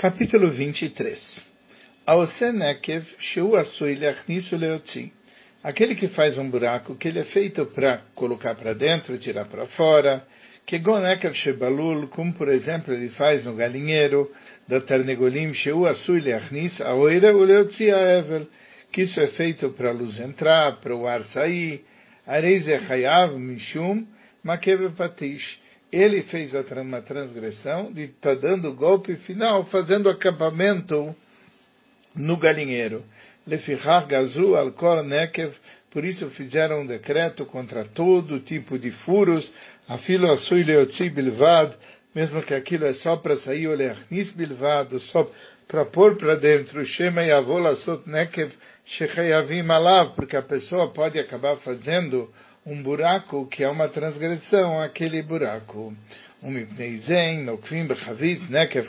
Capítulo 23 Aose Nekev Sheu Asui Leachnisu Leotzi Aquele que faz um buraco que ele é feito para colocar para dentro, tirar para fora, que Gonekev Shebalul, como por exemplo ele faz no galinheiro, da Tarnegolim Sheu Asui Leachnis Aoira Uleotzi Aevel, que isso é feito para a luz entrar, para o ar sair, Areize Hayav Mishum Makev Patish ele fez uma transgressão de estar tá dando golpe final, fazendo acampamento no galinheiro. Lefichar gazu al nekev, por isso fizeram um decreto contra todo tipo de furos, afilo asui leotzi bilvad, mesmo que aquilo é só para sair o leachnis bilvad, só para pôr para dentro, shema yavol asot nekev shechayavim alav, porque a pessoa pode acabar fazendo um buraco que é uma transgressão, aquele buraco. Um bechaviz, nekev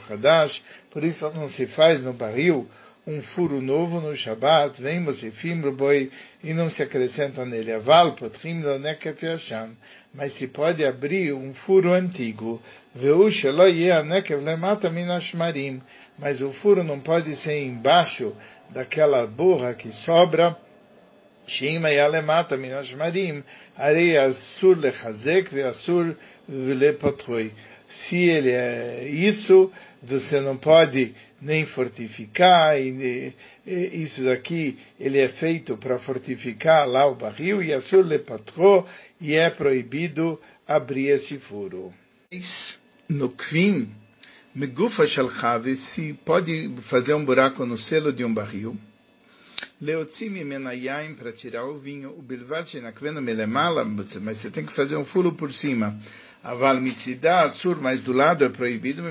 por isso não se faz no barril um furo novo no Shabat, vem mosifim boi e não se acrescenta nele. Aval mas se pode abrir um furo antigo. Mas o furo não pode ser embaixo daquela borra que sobra שאם היה למטה מן השמרים, הרי אסור לחזק ואסור לפתחוי. Se ele é isso, você não pode nem fortificar, e, e isso daqui ele é feito para fortificar lá o barril, e assur le patro, e é proibido abrir esse furo. No Kvim, Megufa Shalchavi, se pode fazer um buraco no selo de um barril, Leotzimi menayaim para tirar o vinho, o bilvat shenakvenu melemala, mas você tem que fazer um furo por cima. Aval mitzidat sur, mas do lado é proibido,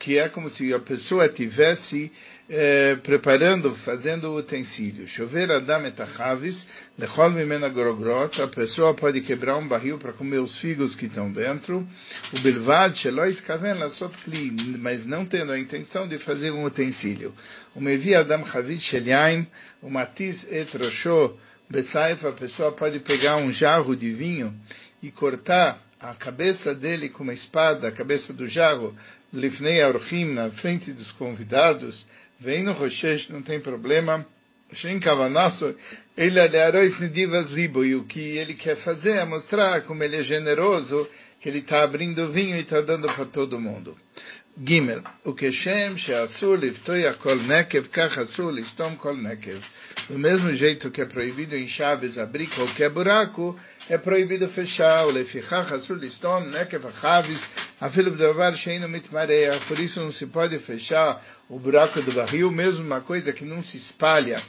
que é como se a pessoa tivesse eh, preparando, fazendo o utensílio. Chover adam etachavis, lechol mimena gorogrot, a pessoa pode quebrar um barril para comer os figos que estão dentro. O bilvad shelois kaven lasot kli, mas não tendo a intenção de fazer um utensílio. O mevi adam chavis shelyaim, o matiz etrosho, besaif, a pessoa pode pegar um jarro de vinho e cortar a cabeça dele com uma espada, a cabeça do jarro, Lifnei Archim, na frente dos convidados, vem no Roshesh, não tem problema. Shem Kavanasso, ele aliarois nidivas libo, e o que ele quer fazer é mostrar como ele é generoso, que ele está abrindo vinho e está dando para todo mundo. Gimel, o que Shem, Sheasur, Liftoi, Akol Nekev, Kach Asur, Liftom, Kol Nekev. Do mesmo jeito que é proibido em chaves abrir qualquer buraco, é proibido fechar. O lefichach asur listom nekev achavis afilo b'davar sheinu mitmareach. Por isso não se pode fechar o buraco do barril, mesmo uma coisa que não se espalha,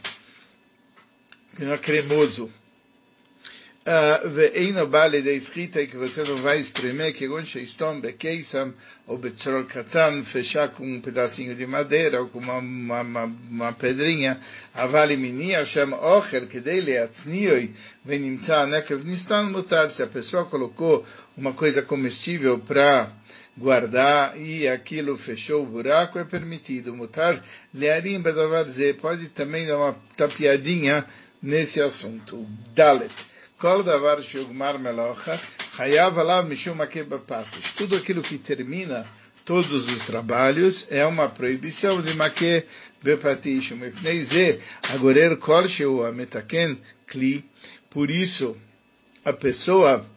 que não é cremoso. ואינו בא לידי סחיטה que você não vai espremer כגון שיסתום בקיסם ou בצרור קטן fechar com um pedacinho de madeira ou com uma, uma, uma, uma pedrinha אבל אם הניח שם אוכל כדי להצניעוי ונמצא נקב נסתן מותר se a pessoa colocou uma coisa comestível para guardar e aquilo fechou o buraco é permitido mutar learim bedavar pode também dar uma tapiadinha nesse assunto dalet Kol davar shugmar melocha, hayav alav mishum patos. Tudo aquilo que termina todos os trabalhos é uma proibição de maque bepatish mipnei ze agorer kol sheu ametaken kli. Por isso, a pessoa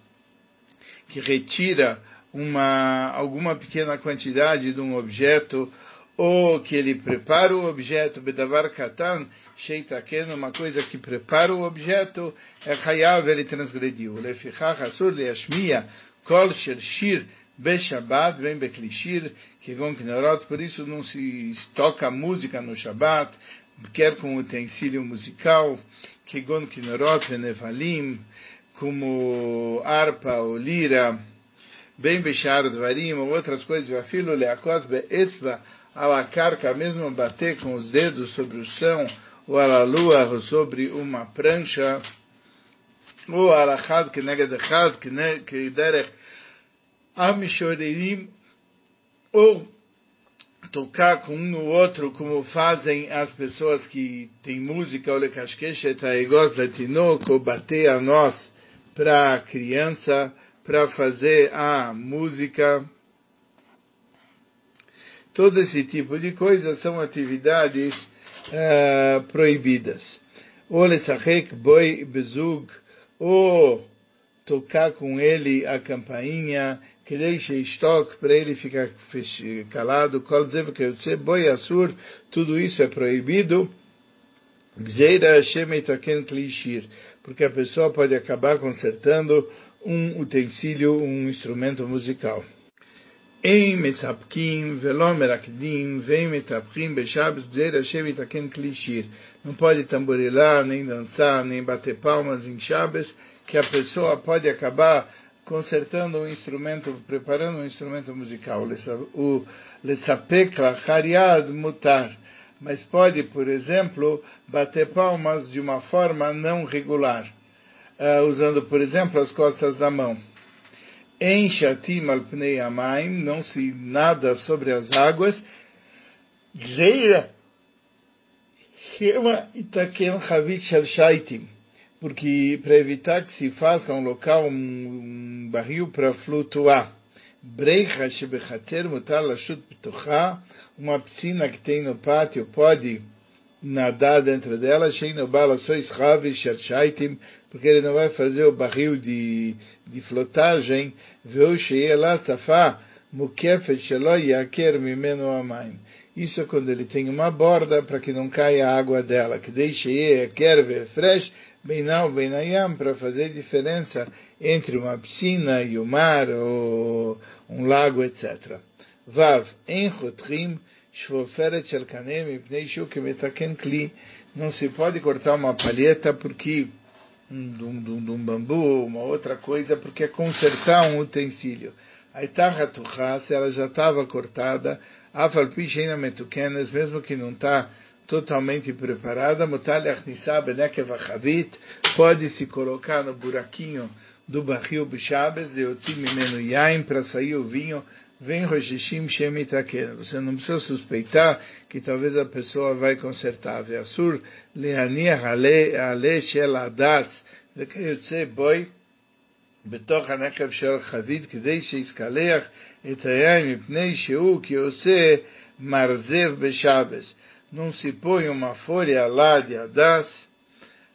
que retira uma alguma pequena quantidade de um objeto ou que ele prepara o objeto, bedavar katan, sheitaken, uma coisa que prepara o objeto, é chayav, ele transgrediu. Lefichach asur leashmia, kol shir shir, beshabat, vem beklishir, que vão knorot, por isso não se toca música no Shabat, quer com utensílio musical, que gon knorot venevalim, como harpa ou lira, bem bechar dvarim, ou outras coisas, afilo leakot beetzva, alacarca, mesmo bater com os dedos sobre o chão, ou alalua sobre uma prancha, ou alachad que negedechad que derech amishorerim, ou tocar com um no outro, como fazem as pessoas que têm música, ou lecashkeshet haegos letinok, ou bater a nós para a criança, para fazer a música, Todo esse tipo de coisas são atividades uh, proibidas. Ou lesachek boi bezug, ou tocar com ele a campainha, que deixe estoque para ele ficar calado, kol zev boi assur, tudo isso é proibido. Gzeira Hashem etaken klishir, porque a pessoa pode acabar consertando um utensílio, um instrumento musical. Em metzapkim, velom merakdim, vem metapkim, beshabes, gzeira Hashem etaken klishir. Não pode tamborilar, nem dançar, nem bater palmas em Shabbos, que a pessoa pode acabar consertando um instrumento, preparando um instrumento musical. O lesapek lachariad mutar. Mas pode, por exemplo, bater palmas de uma forma não regular, uh, usando, por exemplo, as costas da mão. Em shatim al pnei amaim, não se nada sobre as águas. Gzeira chama itaken chavit shel shaitim porque para evitar que se faça um local, um, um barril para flutuar. Breicha shebechater mutar lashut ptucha, uma piscina que tem no pátio pode nadar dentro dela, sheino bala sois ravi shaitim, porque ele não vai fazer o barril de, de flotagem. Isso é quando ele tem uma borda para que não caia a água dela, que deixe yaker fresh, Beinal, Beinayam, para fazer diferença entre uma piscina e o mar, ou um lago, etc. Vav, en chotrim, shvoferet shel kanem, ipnei shuk metaken kli. Não se pode cortar uma palheta porque de um, um, um, bambu, uma outra coisa, porque é consertar um utensílio. A itarra se ela já estava cortada, afal pisheina metukenes, mesmo que não está totalmente preparada, pode se colocar no buraquinho do barril Bishabes, de Otzimimeno Yain, para sair o vinho, vem Roshishim Shemitaken. Você não precisa suspeitar que talvez a pessoa vai consertar. Veasur leaniach ale shel adas, וכיוצא בוי, בתוך הנקב של חבית, כדי שיסקלח את היין מפני שהוא כעושה מרזב בשבס não se põe uma folha lá de adas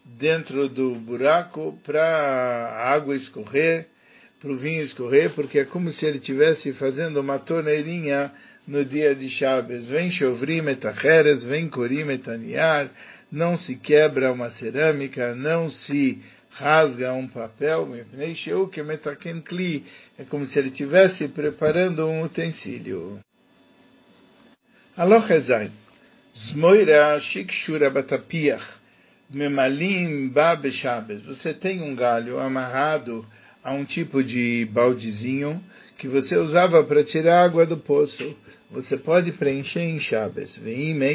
dentro do buraco para a água escorrer, para o vinho escorrer, porque é como se ele estivesse fazendo uma torneirinha no dia de Chaves. Vem chovrim etacheres, vem corim etaniar, não se quebra uma cerâmica, não se rasga um papel, é como se ele estivesse preparando um utensílio. Aloha Zmoira Shikshura Batapiach, Memalim Babeshabes. Você tem um galho amarrado a um tipo de baldezinho que você usava para tirar água do poço. Você pode preencher em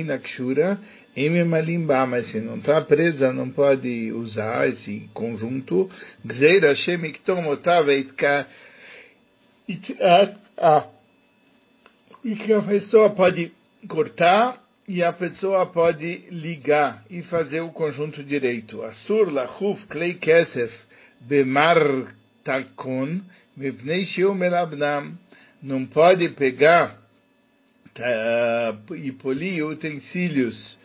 na Kshura, em Memalimba, mas se não está presa, não pode usar esse conjunto. Gzeira Shemiktom Otaveitka. E que a pessoa pode cortar e a pessoa pode ligar e fazer o conjunto direito. Asur lachuf klei kesef bemar takun mipnei shiu melabnam. Não pode pegar tá, e polir utensílios,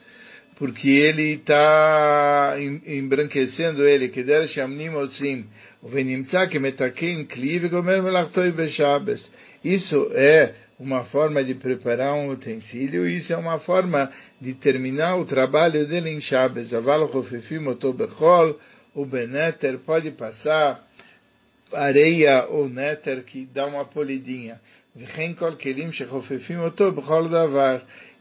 porque ele está embranquecendo ele. que Keder shamnim otzim. Venimtza que metakin kliv gomer melachtoi beshabes. Isso é uma forma de preparar um utensílio, isso é uma forma de terminar o trabalho dele em Shabbos. Aval Rofefim Otobechol, o Beneter pode passar areia ou néter que dá uma polidinha.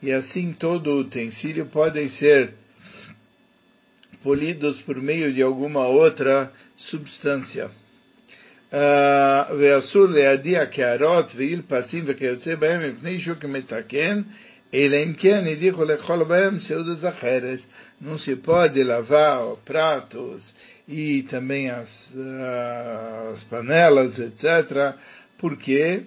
E assim todo o utensílio pode ser polidos por meio de alguma outra substância. ואסור להדיע קערות ועיל פסים וכיוצא בהם מפני שהוא כמתקן, אלא אם כן הדיחו לאכול בהם סעודת אחרת. Não se pode lavar pratos e também as, as panelas, etc., porque,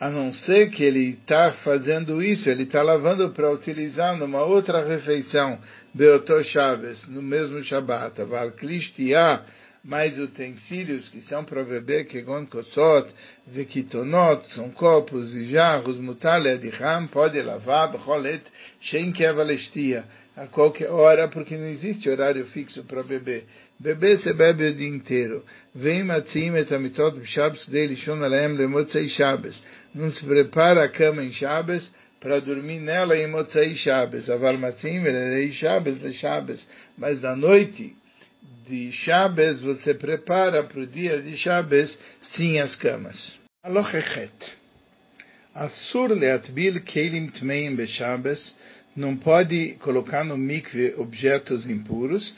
a não ser que ele está fazendo isso, ele está lavando para utilizar numa outra refeição, Beoto Chaves, no mesmo Shabbat, Val Klishtiah, mas utensílios que são para beber, que gon kosot, vekitonot, são copos e jarros, mutale adiham, pode lavar, becholet, shen kevalestia, a qualquer hora, porque não existe horário fixo para beber. Beber se bebe o dia inteiro. Vem matzim et amitot b'shabes dele shon aleem lemotzei shabes. Não se prepara a cama em Shabes para dormir nela em Motzei Shabes. Aval matzim velei Shabes le Shabes. Mas da noite de Shabes você prepara para o dia de Shabes sim as camas. Alochechet. Asur leatbil kelim tmeim beShabes não pode colocar no mikve objetos impuros,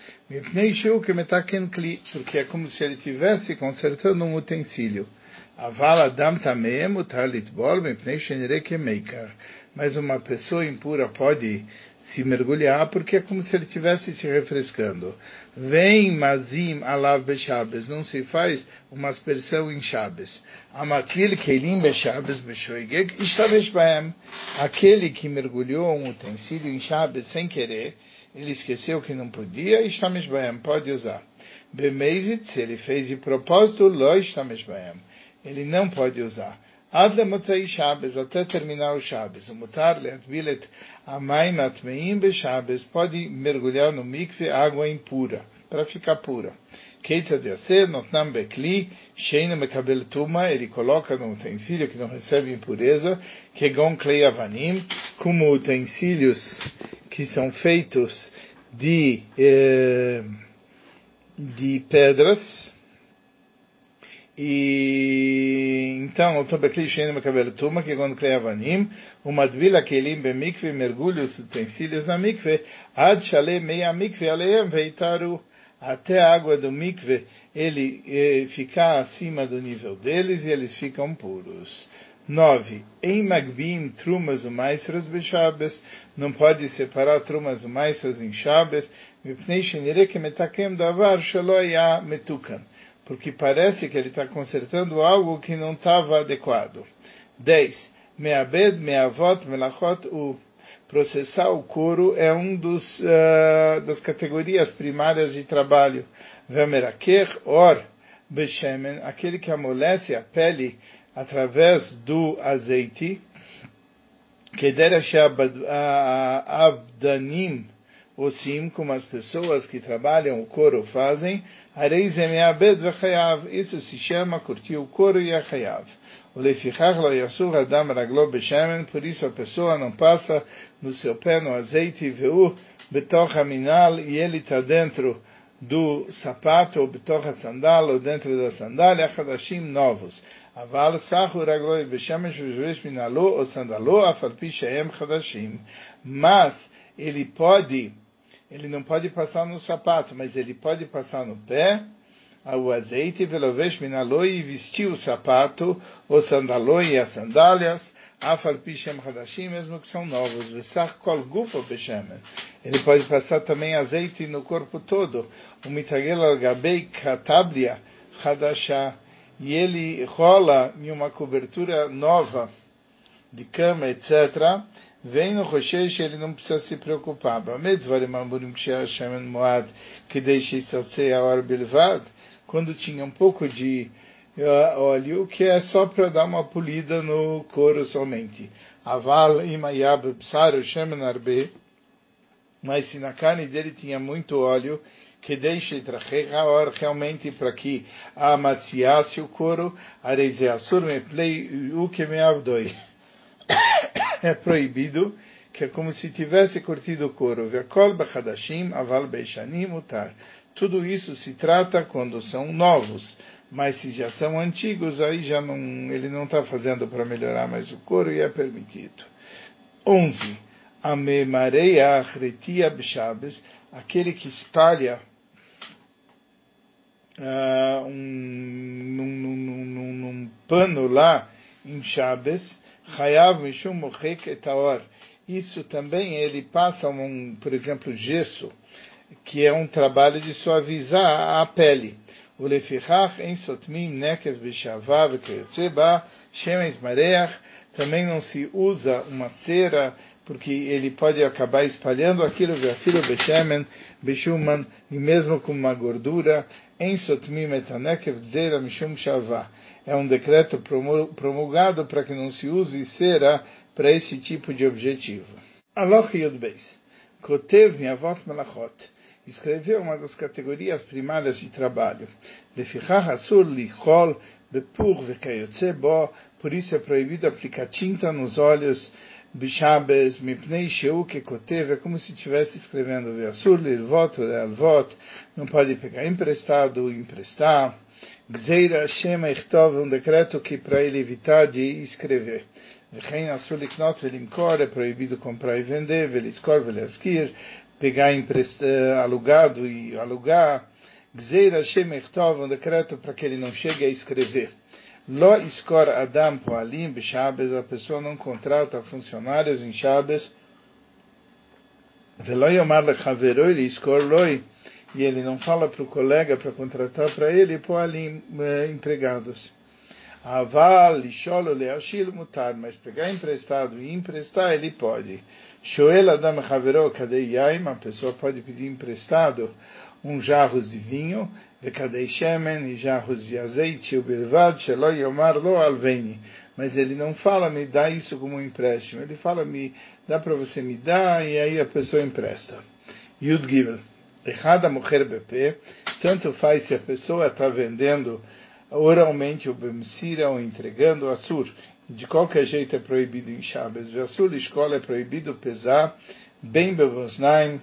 porque é como se ele estivesse consertando um utensílio. Mas uma pessoa impura pode se mergulhar, porque é como se ele estivesse se refrescando. Vem mazim alav beshabes, não se faz uma aspersão em Shabbos. Amatil kelim beshabes beshoigeg ishtavesh baem. Aquele que mergulhou um utensílio em Shabbos sem querer, ele esqueceu que não podia, ishtamesh baem, pode usar. Bemezit, se ele fez de propósito, lo ishtamesh baem. Ele não pode usar. Ad lemotzei Shabbos, até terminar o Shabbos. O mutar leatbilet amayim atmeim be-Shabbos, pode mergulhar no mikve água impura, para ficar pura. Keita de aser, notnam bekli, sheina mekabel tuma, ele coloca no utensílio que não recebe impureza, kegon klei avanim, como utensílios que são feitos de, eh, de pedras, e então, o Tobekli Shein Makabel Tuma, que quando cria Avanim, o Madvila Kelim Bemikve, mergulha os utensílios na mikve, Ad Shale Meia Mikve Aleem Veitaru, até a água do mikve, ele eh, ficar acima do nível deles e eles ficam puros. 9. Em Magbim, trumas o maestros bechabes, não pode separar trumas o maestros em Shabes, mipnei shenire que metakem davar shaloya metukan porque parece que ele está consertando algo que não estava adequado. 10. Meabed, meavot, melachot, o processar o couro é um dos uh, das categorias primárias de trabalho. Vemeraker, or, beshemen, aquele que amolece a pele através do azeite, que dera avdanim, osim, como as pessoas que trabalham o couro fazem, isso se chama curtir o couro e a chayav. Por isso a pessoa não passa no seu pé no azeite veu betoch minal e ele está dentro do sapato ou betoch sandal ou dentro da sandália hadashim novos. Aval sahu ragloi beshemesh v'jvesh minalo ou sandalo afalpi shehem hadashim. Mas ele pode ele não pode passar no sapato, mas ele pode passar no pé, o azeite, velovesh minaloi, e vestir o sapato, o sandaloi e as sandálias, afal pishem hadashim, mesmo que são novos, vesach kol gufo beshemen. Ele pode passar também azeite no corpo todo, o mitagel al katablia hadashah, e ele rola em uma cobertura nova de cama, etc., vem no Roshesh, ele não precisa se preocupar. Quando tinha um pouco de óleo, que é só para dar uma polida no couro somente. Aval imayab psaro shemen arbe, mas se na carne dele tinha muito óleo, que deixe tracheor realmente para que amaciasse o couro, areizeasur me play o que me é proibido, que é como se tivesse curtido o couro. Vekol bechadashim aval beishanim utar. Tudo isso se trata quando são novos, mas se já são antigos, aí já não, ele não está fazendo para melhorar mais o couro e é permitido. 11. Amemareia retia b'shabes, aquele que espalha uh, um, num, num, num, num, pano lá em Shabes, Hayav Mishum Mochek Etaor. Isso também ele passa, um, por exemplo, gesso, que é um trabalho de suavizar a pele. Lefichach em sotmim nekev b'shavav v'kayotze ba shemes mareach também não se usa uma cera, porque ele pode acabar espalhando aquilo, filho beshemen, beshuman, e mesmo com uma gordura, em sotmim etanekev zera mishum shavah. É um decreto promulgado para que não se use cera para esse tipo de objetivo. Aloch Yud Beis. Kotev Miavot Melachot. Escreveu uma das categorias primárias de trabalho. Lefichach Asur Lichol Bepur Vekayotze Bo. Por isso é proibido aplicar tinta nos olhos Bishabes, Mipnei Sheu, que Kotev, é como se estivesse escrevendo Veasur Lirvot, Lealvot, não pode pegar emprestado, emprestar. Gzeira Shema Ichtov, um decreto que para ele evitar de escrever. Vechen Asur Liknot Velimkor, é proibido comprar e vender, Veliskor Veliaskir, pegar emprestado, alugado e alugar. Gzeira Shema Ichtov, um decreto para que ele não chegue a escrever. Lo iskor Adam Poalim Bishabes, a pessoa não contrata funcionários em Shabes. Velo Yomar Lechaveroi Iskor Loi, e ele não fala para o colega para contratar para ele Poalim eh, empregados. Aval, Lisholo, Leashil, Mutar, mas pegar emprestado e emprestar ele pode. Shoel Adam Chavero, Kadei Yaim, a pessoa pode pedir emprestado um jarros de vinho, Vekadei Shemen, e jarros de azeite, o Belvad, Shelo Yomar Lo Alveni. Mas ele não fala, me dá isso como um empréstimo. Ele fala, me dá para você me dar, e aí a pessoa empresta. Yud Gimel. Errada mulher BP, tanto faz se a pessoa está vendendo oralmente o bemsira ou entregando o assur. De qualquer jeito é proibido em Shabbos. O assur escola é proibido pesar bem bevosnaim,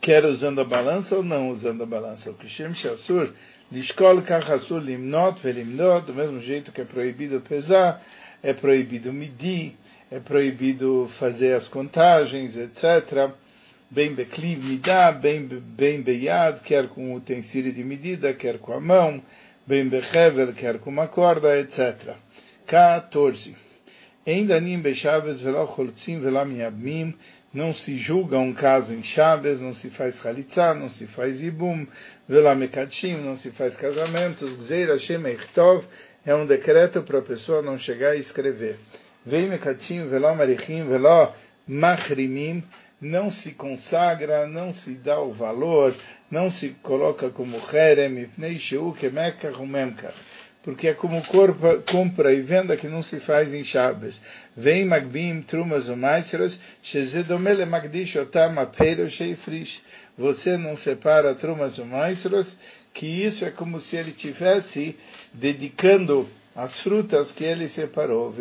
quer usando a balança ou não usando a balança. O Kishem Shassur, Lishkol Kachasur Limnot Velimnot, do mesmo jeito que é proibido pesar, é proibido medir, é proibido fazer as contagens, etc bem bekliv midá, bem, bem beiad, quer com utensílio de medida, quer com a mão, bem bechevel, quer com uma corda, etc. 14. Ainda nim bechaves veló choltzim velá miabmim, não se julga um caso em Chaves, não se faz chalitza, não se faz ibum, velá mekadshim, não se faz casamentos, gzeir Hashem é um decreto para a pessoa não chegar a escrever. Vem mekadshim veló marichim veló machrimim, não se consagra, não se dá o valor, não se coloca como herem, porque é como compra e venda que não se faz em Shabbos. Vem magbim trumas ou maestros, shezedomele magdish otam apelo sheifrish. Você não separa trumas ou maestros, que isso é como se ele tivesse dedicando as frutas que ele separou.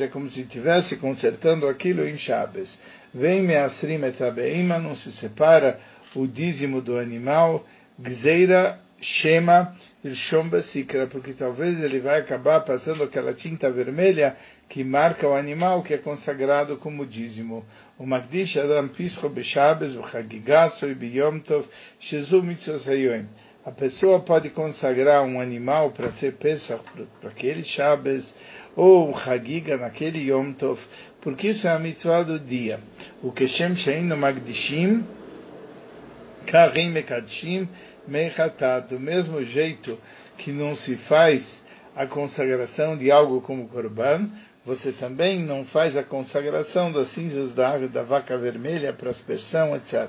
É como se estivesse consertando aquilo em Shabbos. Vem me asrim etabeima, não se separa o dízimo do animal. Gzeira Shema Irshom porque talvez ele vai acabar passando aquela tinta vermelha que marca o animal que é consagrado como dízimo. O Magdish Adam Pischo Beshabes, o Chagigaso e Biyom Tov, Shezu a pessoa pode consagrar um animal para ser Pesach, para aquele Shabbos, ou um Hagiga naquele Yom Tov, porque isso é a mitzvah do dia. O Keshem Shein no Magdishim, Karim Mekadshim, Mechatat, do mesmo jeito que não se faz a consagração de algo como Korban, você também não faz a consagração das cinzas da da vaca vermelha para aspersão, etc.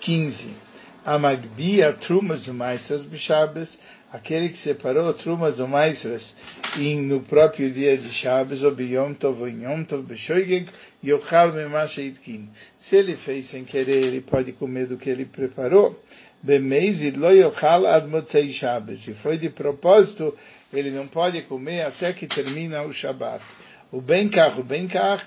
15 a Magbia Trumas Maestras Bishabes, aquele que separou Trumas Maestras no próprio dia de Shabbos, ou Biyom Tov, Yom Tov, Beshoigeg, Yochal Memashayitkin. Se ele fez sem querer, ele pode comer do que ele preparou. Se foi de propósito, ele não pode comer até que termina o Shabbat. O Benkar, o Benkar,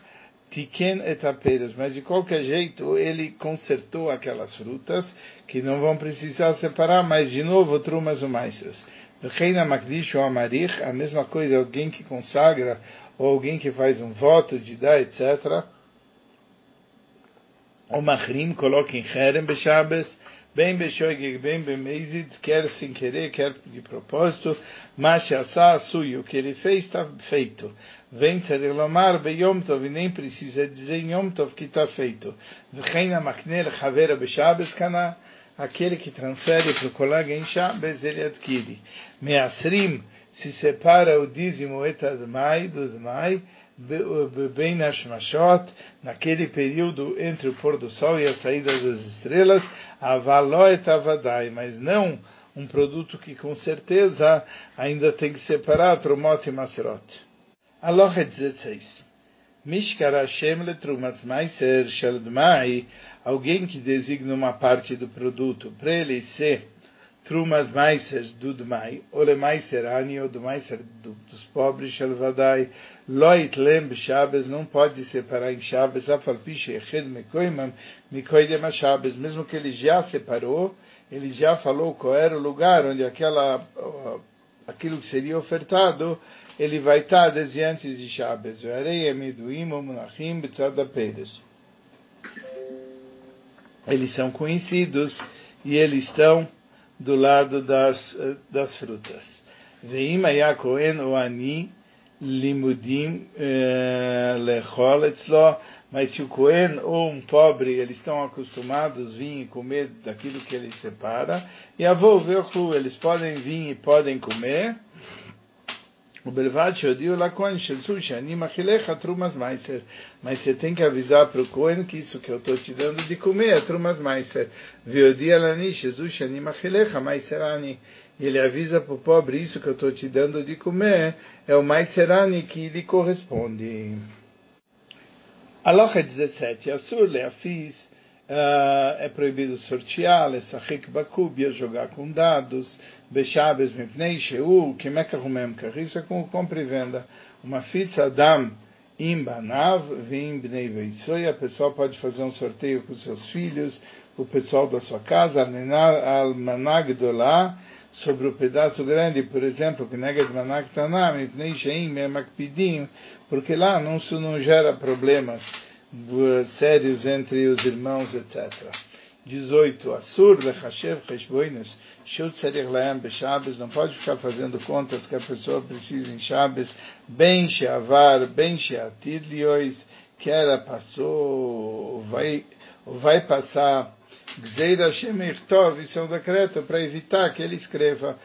Tiken etaperas, mas de qualquer jeito ele consertou aquelas frutas que não vão precisar separar, mas de novo trumas ou maestras. Reina Magdish ou Amarich, a mesma coisa, alguém que consagra ou alguém que faz um voto de dar, etc. O Mahrim coloca em Herem Beshabes, bem Beshoigeg, bem Bemezid, quer sem querer, quer de propósito, mas o que ele fez está feito. Vem Tzedilomar Beyom Tov, e nem precisa dizer em Yom Tov que está feito. V'cheina Maknel Chavera Beshabes Kana, aquele que transfere para o colega em Shabbos, ele adquire. Measrim, se separa o dízimo etadmai, do Zmai, bem Nashmashot, naquele período entre o pôr do sol e a saída das estrelas, avaló etavadai, mas não um produto que com certeza ainda tem que separar Trumot e Masrot. Aloha 16. Mishkar Hashem letrumas maiser sheldmai, alguém que designa uma parte do produto para ele ser trumas maisers do Dmai, ole maiser ani, ou do maiser dos pobres, shelvadai, loit lem Shabbos, não pode separar em Shabbos, afalpiche eched mekoimam, mikoidem Shabbos, mesmo que ele já separou, ele já falou qual era o lugar onde aquela, aquilo que seria ofertado, ele vai estar desde antes de Shabbos. Eles são conhecidos e eles estão do lado das, das frutas. Veim Kohen o Ani limudim eh, lechol etzlo, mas se o Cohen ou um pobre, eles estão acostumados a vir e comer daquilo que ele separa, e avô eles podem vir e podem comer, ובלבד שהודיעו לכהן שזו שאני מאכיליך תרומס מייסר. Mas você tem que avisar para o Cohen que isso que eu estou te dando de comer é trumas meiser. Veodia lani Jesus shani machilecha meiserani. Ele avisa para o pobre isso que eu estou te dando de comer é o meiserani que lhe corresponde. Aloha 17. Assur leafis Uh, é proibido sortear, lesachik bakubia, jogar com dados, bechabes mipnei sheu, kemekahumem isso é com compra e venda. Uma fitza adam imbanav vim bnei veitsoi, a pessoa pode fazer um sorteio com seus filhos, o pessoal da sua casa, al managdolá, sobre o pedaço grande, por exemplo, que neged manak tanam, mipnei sheim porque lá não, isso não gera problemas sérios entre os irmãos, etc. 18. Assur lechashev cheshboinus shut tzarich laem beshabes não pode ficar fazendo contas que a pessoa precisa em Shabbos, bem sheavar, bem sheatid que era, passou, vai, vai passar, gzeira shemirtov, isso é um decreto para evitar que ele escreva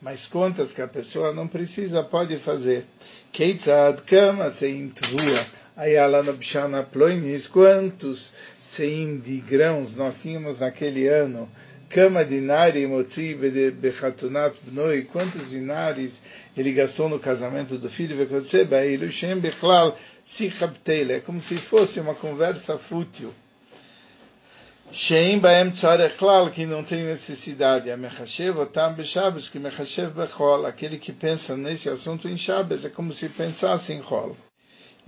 mas contas que a pessoa não precisa, pode fazer. Keitzad kama seim tvua. Ayala nabshana ploinis. Quantos seim de grãos nós tínhamos naquele ano? Kama dinari motzi bechatunat bnoi. Quantos dinares ele gastou no casamento do filho? Vekotse ba'elu shem bechlal sichabteile. É como se fosse uma conversa fútil. Sheim baem tzarech klal, que não tem necessidade. A mechashev otam beshabes, que mechashev bechol. Aquele que pensa nesse assunto em Shabbos é como se pensasse em Chol.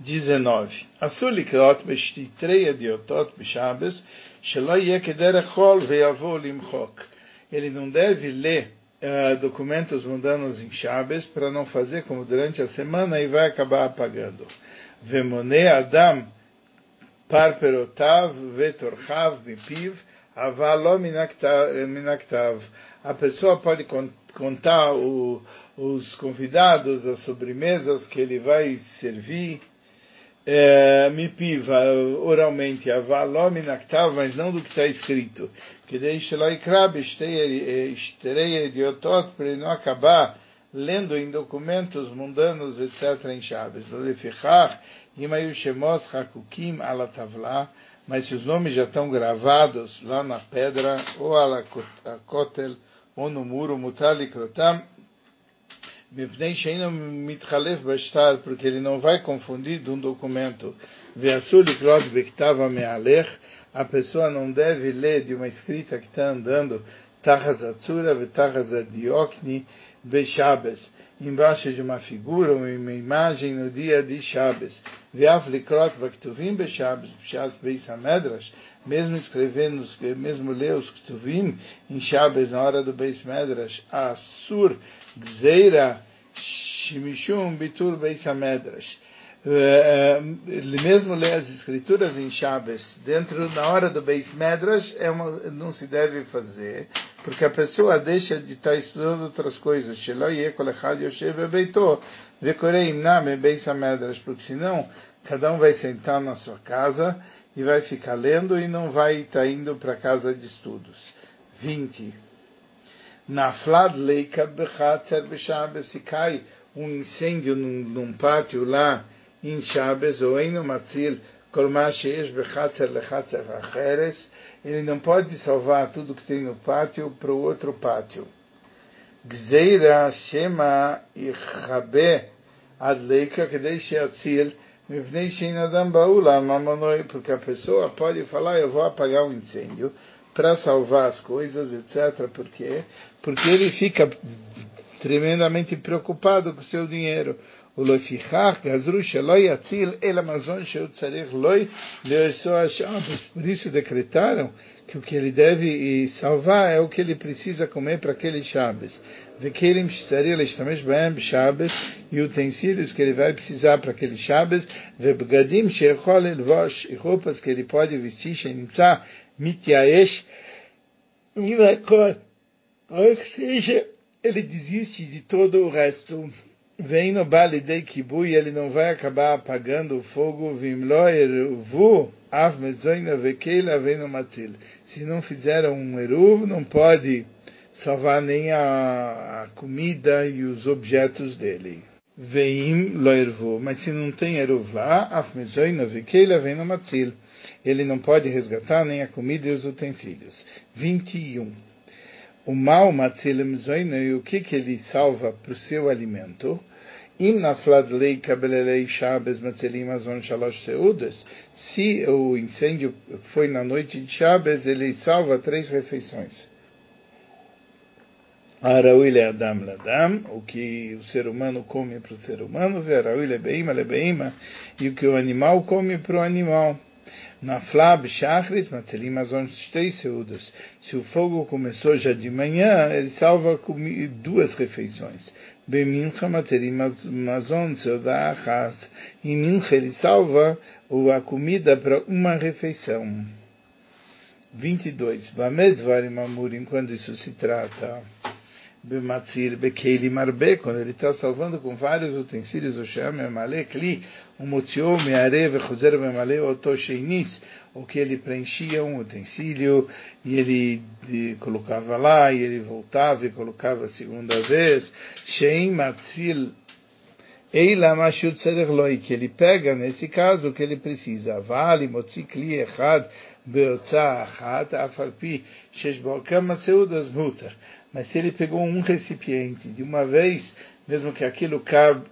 19. Asur likrot beshtitrei adiotot beshabes, shelo yeh kederech Chol ve'avo limchok. Ele não deve ler uh, documentos mundanos em Shabbos para não fazer como durante a semana e vai acabar apagando. Vemone Adam parperotav vetorchav mipiv avalo minaktav. A pessoa pode contar o, os convidados, as sobremesas que ele vai servir, é, mipiv, oralmente, avalo minaktav, mas não do que está escrito. Que deixe lá ikrab estereia idiotot, para ele não acabar lendo em documentos mundanos, etc., em chaves. Mas se os nomes já estão gravados lá na pedra, ou ala kotel, ou no muro, mutali krotam, porque ele não vai confundir de um documento. A pessoa não deve ler de uma escrita que está andando, Tahazatsura, Vetahazadiokni, Beshabes embaixo de uma figura ou uma imagem no dia de Shabbos. Ve'af likrot v'ktuvim beShabbos, b'shas beis hamedrash, mesmo escrevendo, mesmo ler os ktuvim em Shabbos na hora do beis medrash, asur gzeira shimishum bitur beis hamedrash. Eh, eh, mesmo ler as escrituras em Shabbos dentro na hora do Beis Medrash é uma, não se deve fazer porque a pessoa deixa de estar estudando outras coisas porque senão cada um vai sentar na sua casa e vai ficar lendo e não vai estar indo para casa de estudos. 20. Na Flad Leika se cai um incêndio num, num pátio lá em Shabes, ou em Matzil, ele não pode salvar tudo que tem no pátio para o outro pátio. Gzeira Shema Ichabe Adleika Kedei Sheatzil Mivnei Shein Adam Baula Mamonoi, porque a pessoa pode falar, eu vou apagar o um incêndio para salvar as coisas, etc. Por quê? Porque ele fica tremendamente preocupado com o seu dinheiro. ולפיכך גזרו שלא יציל אלא מזון שהוא צריך לא לאסוע שבס. Por isso decretaram que o que ele deve salvar é o que ele precisa comer para aquele Shabbos. וכלים שצריך להשתמש בהם בשבס, e utensílios que ele vai precisar para aquele Shabbos, ובגדים שיכול ללבוש, e roupas que ele pode vestir, שנמצא מתייאש מן הכל, ou seja, ele desiste de todo o resto. Vem no Bali de Kibu e ele não vai acabar apagando o fogo. vu av mezoina vekeila vem no matil. Se não fizeram um eruv, não pode salvar nem a, a comida e os objetos dele. Veim loirvu. Mas se não tem eruv lá, av mezoina vekeila vem no matil. Ele não pode resgatar nem a comida e os utensílios. 21 o mal matzilim zoine, o que que ele salva para o seu alimento? Im shabes azon shalosh seudas, se o incêndio foi na noite de Shabes, ele salva três refeições. Arauile Adam Ladam, o que o ser humano come para o ser humano, Arauile Beima Lebeima, e o que o animal come para o animal. Na Flab Shachris, Matzelim Mazon Shtei Seudas. Se o fogo começou já de manhã, ele salva duas refeições. Bemincha Matzelim Mazon Seuda Achas. Em Mincha ele salva a comida para uma refeição. 22. Bamedvarim Amurim, quando isso se trata Bematzir Bekeli Marbe, quando ele está salvando com vários utensílios, o Shem Emale Kli, o Motio Meare Vechozer Memale Oto Sheinis, o que ele preenchia um utensílio e ele de, colocava lá e ele voltava e colocava a segunda vez. Shein Matzil Eila Mashut Loi, que ele pega nesse caso o que ele precisa. Vale Motzi Kli Echad Beotza Achat Afalpi Shesh Bo Kama Seudas Mutar mas se ele pegou um recipiente de uma vez, mesmo que aquilo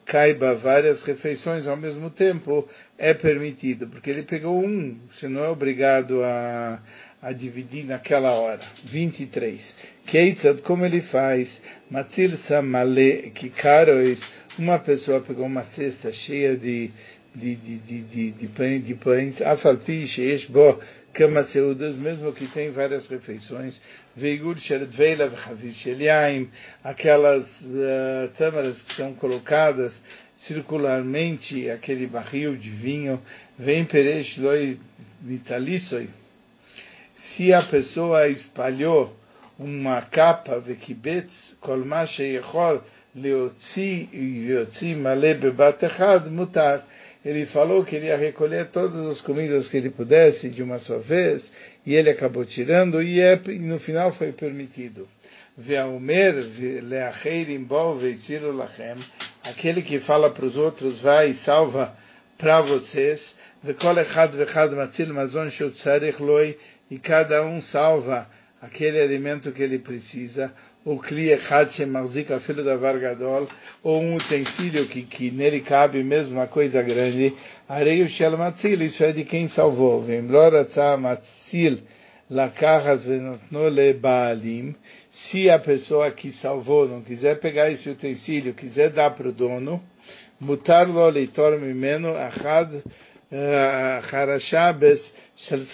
caiba várias refeições ao mesmo tempo, é permitido, porque ele pegou um, você não é obrigado a, a dividir naquela hora. 23. Keitzad, como ele faz? Matzil samale kikarois, uma pessoa pegou uma cesta cheia de de, de, de, de, de, pães, de afalpi, sheish bo, cama seudas, mesmo que tem várias refeições, veigur sheredveila v'chavish sheliaim, aquelas uh, tâmaras que são colocadas circularmente, aquele barril de vinho, vem peresh loi vitalisoi. Se a pessoa espalhou uma capa vekibetz, kol ma sheyechol leotzi yotzi male bebat echad mutar ele falou que ele ia recolher todas as comidas que ele pudesse de uma só vez, e ele acabou tirando, e, é, e no final foi permitido. Aquele que fala para os outros, vai e salva para vocês. E cada um salva aquele alimento que ele precisa o kli echad shemachzik afilo davar gadol, ou um utensílio que, que nele cabe mesmo uma coisa grande, arei o shel matzil, isso é de quem salvou. Vemlor atzah matzil lakachas venotno le baalim, se a pessoa que salvou não quiser pegar esse utensílio, quiser dar para o dono, mutar lo leitor mimeno achad harashabes shel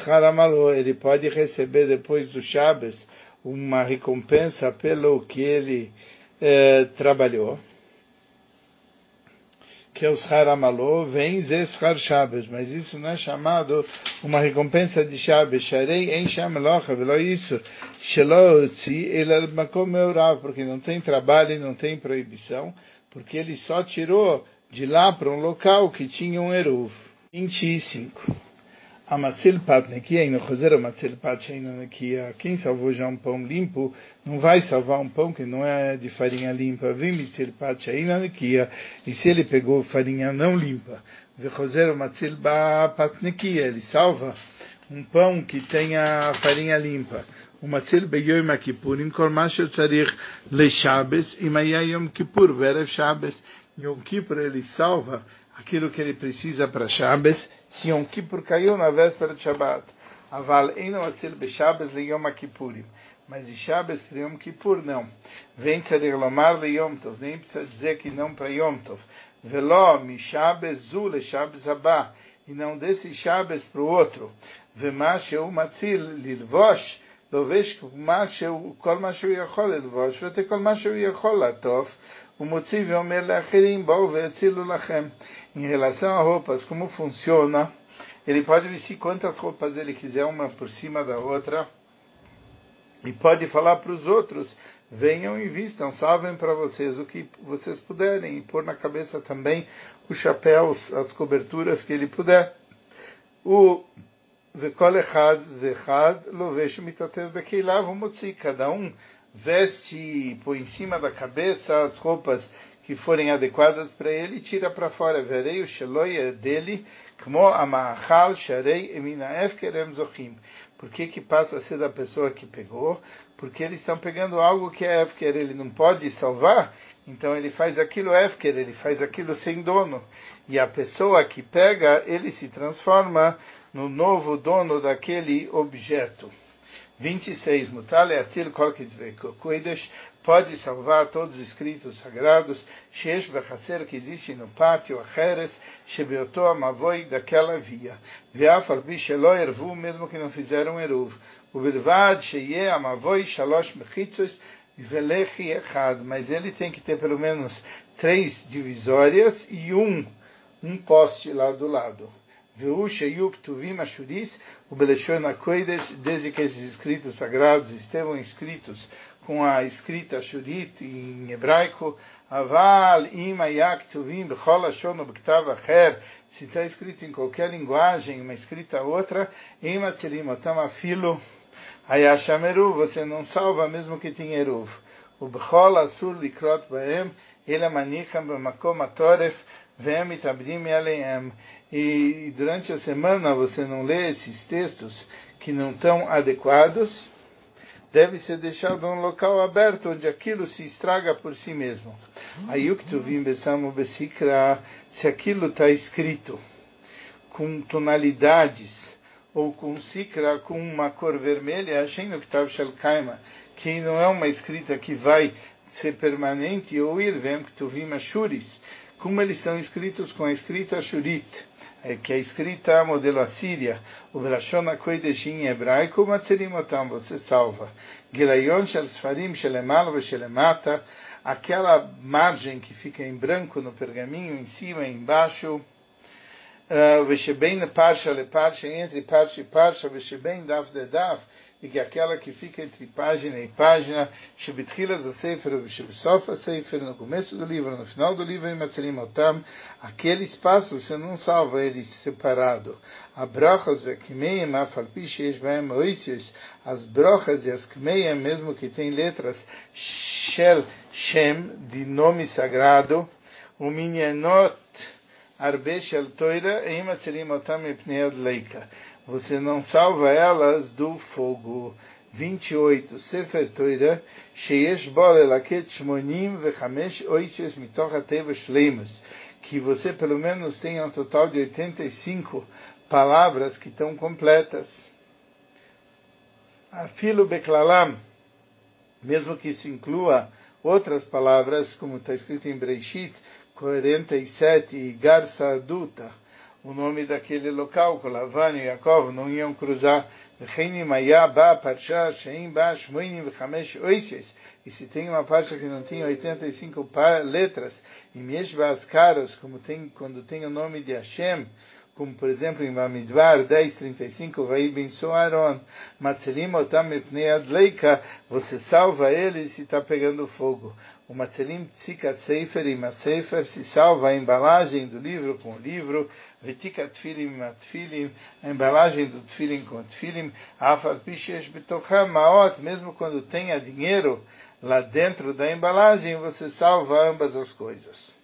ele pode receber depois do Shabbos uma recompensa pelo que ele eh, trabalhou, que é o Shar Amalô, vem Zeshar Shabbos, mas isso não é chamado uma recompensa de Shabbos, Sharei em Shamelocha, velo isso, Shelotzi, ele é Makom Eurav, porque não tem trabalho e não tem proibição, porque ele só tirou de lá para um local que tinha um Eruv. 25 a Matzilpat Nekia, e no Roseiro Matzilpat Sheina Nekia, quem salvou já um pão limpo, não vai salvar um pão que não é de farinha limpa. Vim Matzilpat Sheina Nekia, e se ele pegou farinha não limpa, Roseiro Matzilpat Nekia, ele salva um pão que tenha farinha limpa. O Matzil Beyoim Kippur, em Kormasher Tzarich Le shabes e Maya Yom Kippur, Verev Shabbos, Yom Kippur ele salva aquilo que ele precisa para shabes se Yom Kippur caiu na véspera de Shabbat. Aval Eino Atzil Beshabbos le Yom Kippurim. Mas de Shabbos para Yom Kippur, não. Vem Tzadir Lomar le Yom Tov. Nem precisa dizer que não para Yom Tov. Veló mi Shabbos zu le Shabbos abá. E não desse Shabbos para o outro. Vema Sheu Matzil lilvosh. לובש מה שהוא, כל מה שהוא יכול ללבוש, ואת כל מה שהוא יכול לעטוף, o motivo é o Melacherim Lachem. Em relação a roupas, como funciona? Ele pode vestir quantas roupas ele quiser, uma por cima da outra. E pode falar para os outros: venham e vistam, salvem para vocês o que vocês puderem. E pôr na cabeça também os chapéus, as coberturas que ele puder. O Vekol Echad Vechad Lovesh Mitatev Bekeila Vomotzi. Cada um veste, põe em cima da cabeça as roupas que forem adequadas para ele e tira para fora. Verei o sheloia dele, como amachal sharei eminaef kerem zochim. Por que que passa a ser da pessoa que pegou? Porque eles estão pegando algo que é efker, ele não pode salvar, então ele faz aquilo efker, ele faz aquilo sem dono. E a pessoa que pega, ele se transforma no novo dono daquele objeto. 26. Mutale atil kodesh pode salvar todos os escritos sagrados, shesh bechaser que existe no pátio, acheres, shebeoto amavoi daquela via. Veaf albi shelo ervu, mesmo que não fizeram eruv. Ubirvad sheye amavoi shalosh mechitzos velechi echad. Mas ele tem que ter pelo menos três divisórias e um, um poste lá do lado. Veu Sheyup Tuvim Ashuris, o Beleshon Kodesh, desde que esses escritos sagrados estejam escritos com a escrita Shurit em hebraico, Aval Imayak Tuvim Bechol Ashon Ubktav Acher, se está escrito em qualquer linguagem, uma escrita outra, Imatzilim Otam Afilo, Hayashameru, você não salva mesmo que tenha Eruv. O Bechol Asur Likrot Baem, Ele Manicham Bemakom Atoref. E durante a semana você não lê esses textos que não estão adequados, deve ser deixado um local aberto onde aquilo se estraga por si mesmo. Aí o que tu vim se aquilo está escrito com tonalidades ou com sikra com uma cor vermelha, achando que estava shalkaima, que não é uma escrita que vai ser permanente, ou irvem que tu vim como eles são escritos com a escrita Shurit, é, que é escrita modelo assíria, o Brashon Kodesh em hebraico, Matzerim Otam, você salva. Gilayon Shel Shelemal Shelemata, aquela margem que fica em branco no pergaminho, em cima e embaixo, uh, Vesheben Parsha Le Parsha, entre Parsha e Parsha, Vesheben Daf de Daf, e que aquela que fica entre página e página, Shebitchilas a Sefer, Shebsof a Sefer, no começo do livro, no final do livro, em Matzelim Otam, aquele espaço você não salva ele separado. A brachas vekimeim, afalpi sheish baem oitis, as brochas e as kmeim, mesmo que tem letras shel shem, de nome sagrado, o minyanot arbe shel toira, em Matzelim Otam e pnei leika você não salva elas do fogo. 28. Sefer Torah, sheyesh bol elaket shmonim vechamesh oiches mitoch hateva shleimus. Que você pelo menos tenha um total de 85 palavras que estão completas. Afilo beklalam, mesmo que isso inclua outras palavras, como está escrito em Breishit 47, garça adulta o nome daquele local, que Lavan e Yaakov não iam cruzar. E se tem uma parte que não tem 85 letras, como tem quando tem o nome de Hashem, como por exemplo em Bamidbar 10:35, vai ben Aaron, matzelim otam você salva eles se está pegando fogo. O matzelim tzikat sefer e sefer se salva a embalagem do livro com o livro, vetikat tfilim matfilim, a embalagem do tfilim com o tfilim, afal pishesh betocham maot, mesmo quando tenha dinheiro lá dentro da embalagem, você salva ambas as coisas.